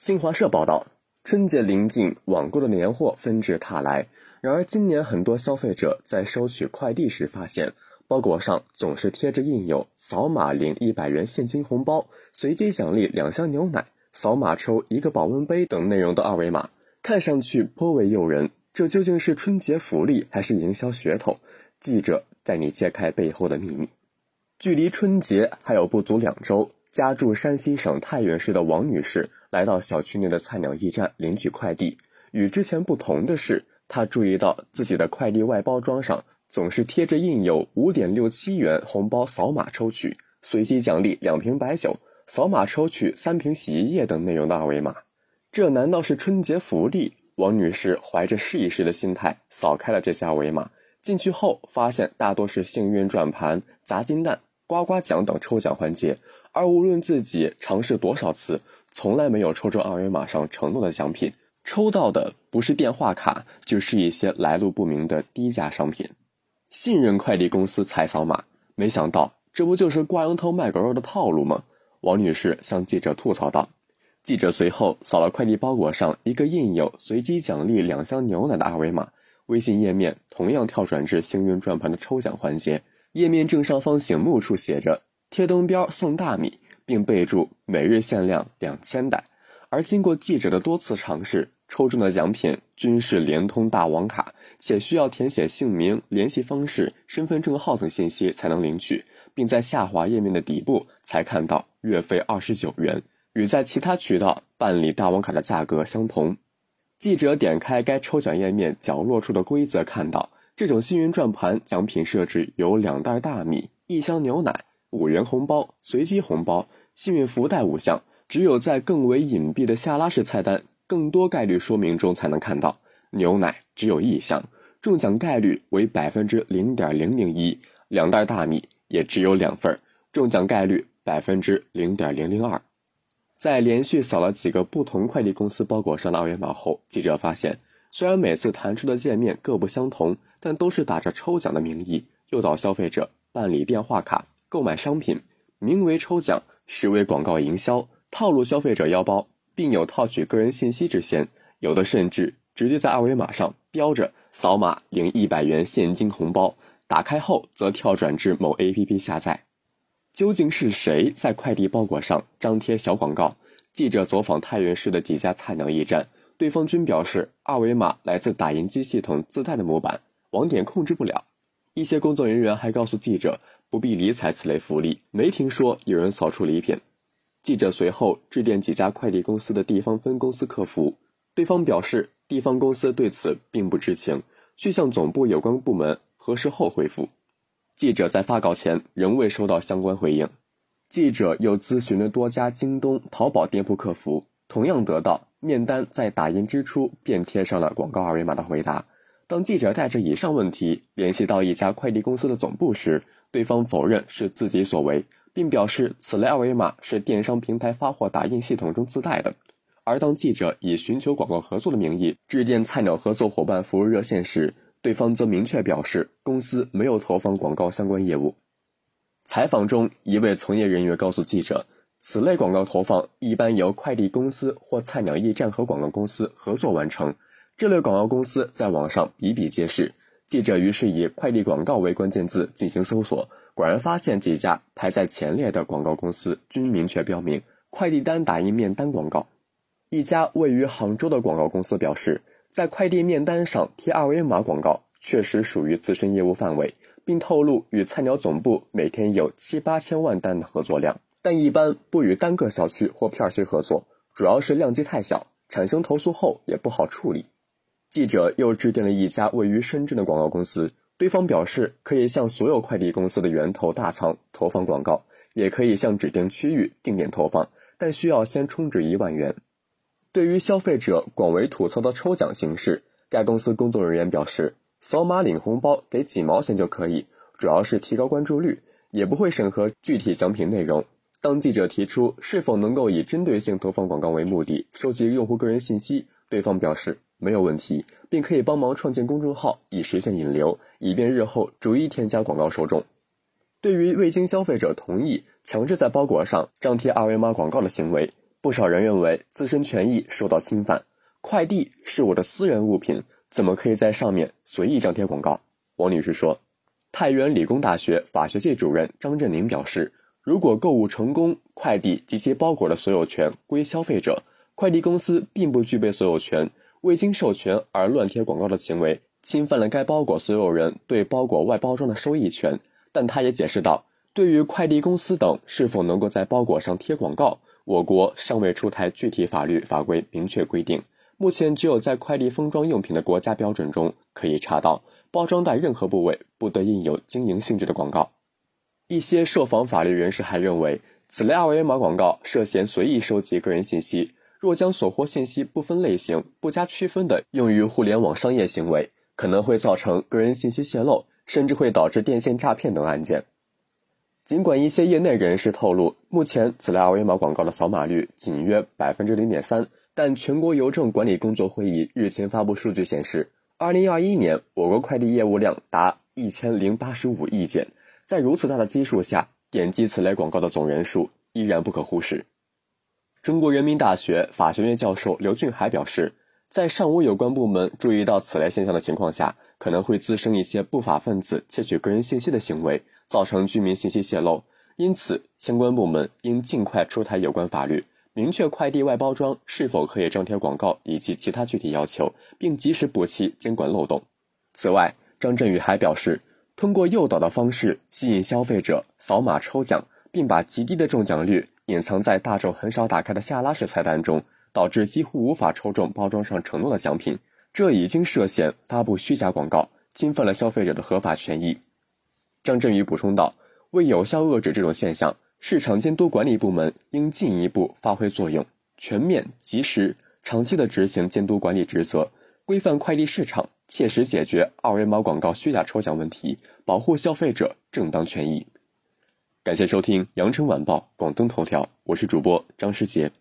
新华社报道，春节临近，网购的年货纷至沓来。然而，今年很多消费者在收取快递时发现，包裹上总是贴着印有“扫码领一百元现金红包，随机奖励两箱牛奶，扫码抽一个保温杯”等内容的二维码，看上去颇为诱人。这究竟是春节福利还是营销噱头？记者带你揭开背后的秘密。距离春节还有不足两周。家住山西省太原市的王女士来到小区内的菜鸟驿站领取快递。与之前不同的是，她注意到自己的快递外包装上总是贴着印有“五点六七元红包，扫码抽取，随机奖励两瓶白酒，扫码抽取三瓶洗衣液”等内容的二维码。这难道是春节福利？王女士怀着试一试的心态扫开了这些二维码。进去后发现，大多是幸运转盘、砸金蛋。刮刮奖等抽奖环节，而无论自己尝试多少次，从来没有抽中二维码上承诺的奖品。抽到的不是电话卡，就是一些来路不明的低价商品。信任快递公司才扫码，没想到这不就是挂羊头卖狗肉的套路吗？王女士向记者吐槽道。记者随后扫了快递包裹上一个印有“随机奖励两箱牛奶”的二维码，微信页面同样跳转至幸运转盘的抽奖环节。页面正上方醒目处写着“贴灯标送大米”，并备注“每日限量两千袋”。而经过记者的多次尝试，抽中的奖品均是联通大王卡，且需要填写姓名、联系方式、身份证号等信息才能领取，并在下滑页面的底部才看到月费二十九元，与在其他渠道办理大王卡的价格相同。记者点开该抽奖页面角落处的规则，看到。这种幸运转盘奖品设置有两袋大米、一箱牛奶、五元红包、随机红包、幸运福袋五项。只有在更为隐蔽的下拉式菜单、更多概率说明中才能看到。牛奶只有一箱，中奖概率为百分之零点零零一；两袋大米也只有两份，中奖概率百分之零点零零二。在连续扫了几个不同快递公司包裹上的二维码后，记者发现。虽然每次弹出的界面各不相同，但都是打着抽奖的名义诱导消费者办理电话卡、购买商品，名为抽奖，实为广告营销，套路消费者腰包，并有套取个人信息之嫌。有的甚至直接在二维码上标着“扫码领一百元现金红包”，打开后则跳转至某 APP 下载。究竟是谁在快递包裹上张贴小广告？记者走访太原市的几家菜鸟驿站。对方均表示，二维码来自打印机系统自带的模板，网点控制不了。一些工作人员还告诉记者，不必理睬此类福利，没听说有人扫出礼品。记者随后致电几家快递公司的地方分公司客服，对方表示，地方公司对此并不知情，需向总部有关部门核实后回复。记者在发稿前仍未收到相关回应。记者又咨询了多家京东、淘宝店铺客服，同样得到。面单在打印之初便贴上了广告二维码的回答。当记者带着以上问题联系到一家快递公司的总部时，对方否认是自己所为，并表示此类二维码是电商平台发货打印系统中自带的。而当记者以寻求广告合作的名义致电菜鸟合作伙伴服务热线时，对方则明确表示公司没有投放广告相关业务。采访中，一位从业人员告诉记者。此类广告投放一般由快递公司或菜鸟驿站和广告公司合作完成。这类广告公司在网上比比皆是。记者于是以“快递广告”为关键字进行搜索，果然发现几家排在前列的广告公司均明确标明“快递单打印面单广告”。一家位于杭州的广告公司表示，在快递面单上贴二维码广告确实属于自身业务范围，并透露与菜鸟总部每天有七八千万单的合作量。但一般不与单个小区或片区合作，主要是量级太小，产生投诉后也不好处理。记者又致电了一家位于深圳的广告公司，对方表示可以向所有快递公司的源头大仓投放广告，也可以向指定区域定点投放，但需要先充值一万元。对于消费者广为吐槽的抽奖形式，该公司工作人员表示，扫码领红包给几毛钱就可以，主要是提高关注率，也不会审核具体奖品内容。当记者提出是否能够以针对性投放广告为目的收集用户个人信息，对方表示没有问题，并可以帮忙创建公众号以实现引流，以便日后逐一添加广告受众。对于未经消费者同意强制在包裹上张贴二维码广告的行为，不少人认为自身权益受到侵犯。快递是我的私人物品，怎么可以在上面随意张贴广告？王女士说。太原理工大学法学系主任张振宁表示，如果购物成功，快递及其包裹的所有权归消费者，快递公司并不具备所有权。未经授权而乱贴广告的行为，侵犯了该包裹所有人对包裹外包装的收益权。但他也解释道，对于快递公司等是否能够在包裹上贴广告，我国尚未出台具体法律法规明确规定。目前只有在快递封装用品的国家标准中可以查到，包装袋任何部位不得印有经营性质的广告。一些受访法律人士还认为，此类二维码广告涉嫌随意收集个人信息，若将所获信息不分类型、不加区分的用于互联网商业行为，可能会造成个人信息泄露，甚至会导致电信诈骗等案件。尽管一些业内人士透露，目前此类二维码广告的扫码率仅约百分之零点三。但全国邮政管理工作会议日前发布数据显示，二零二一年我国快递业务量达一千零八十五亿件，在如此大的基数下，点击此类广告的总人数依然不可忽视。中国人民大学法学院教授刘俊海表示，在尚无有关部门注意到此类现象的情况下，可能会滋生一些不法分子窃取个人信息的行为，造成居民信息泄露。因此，相关部门应尽快出台有关法律。明确快递外包装是否可以张贴广告以及其他具体要求，并及时补齐监管漏洞。此外，张振宇还表示，通过诱导的方式吸引消费者扫码抽奖，并把极低的中奖率隐藏在大众很少打开的下拉式菜单中，导致几乎无法抽中包装上承诺的奖品，这已经涉嫌发布虚假广告，侵犯了消费者的合法权益。张振宇补充道：“为有效遏制这种现象。”市场监督管理部门应进一步发挥作用，全面、及时、长期的执行监督管理职责，规范快递市场，切实解决二维码广告虚假抽奖问题，保护消费者正当权益。感谢收听《羊城晚报·广东头条》，我是主播张世杰。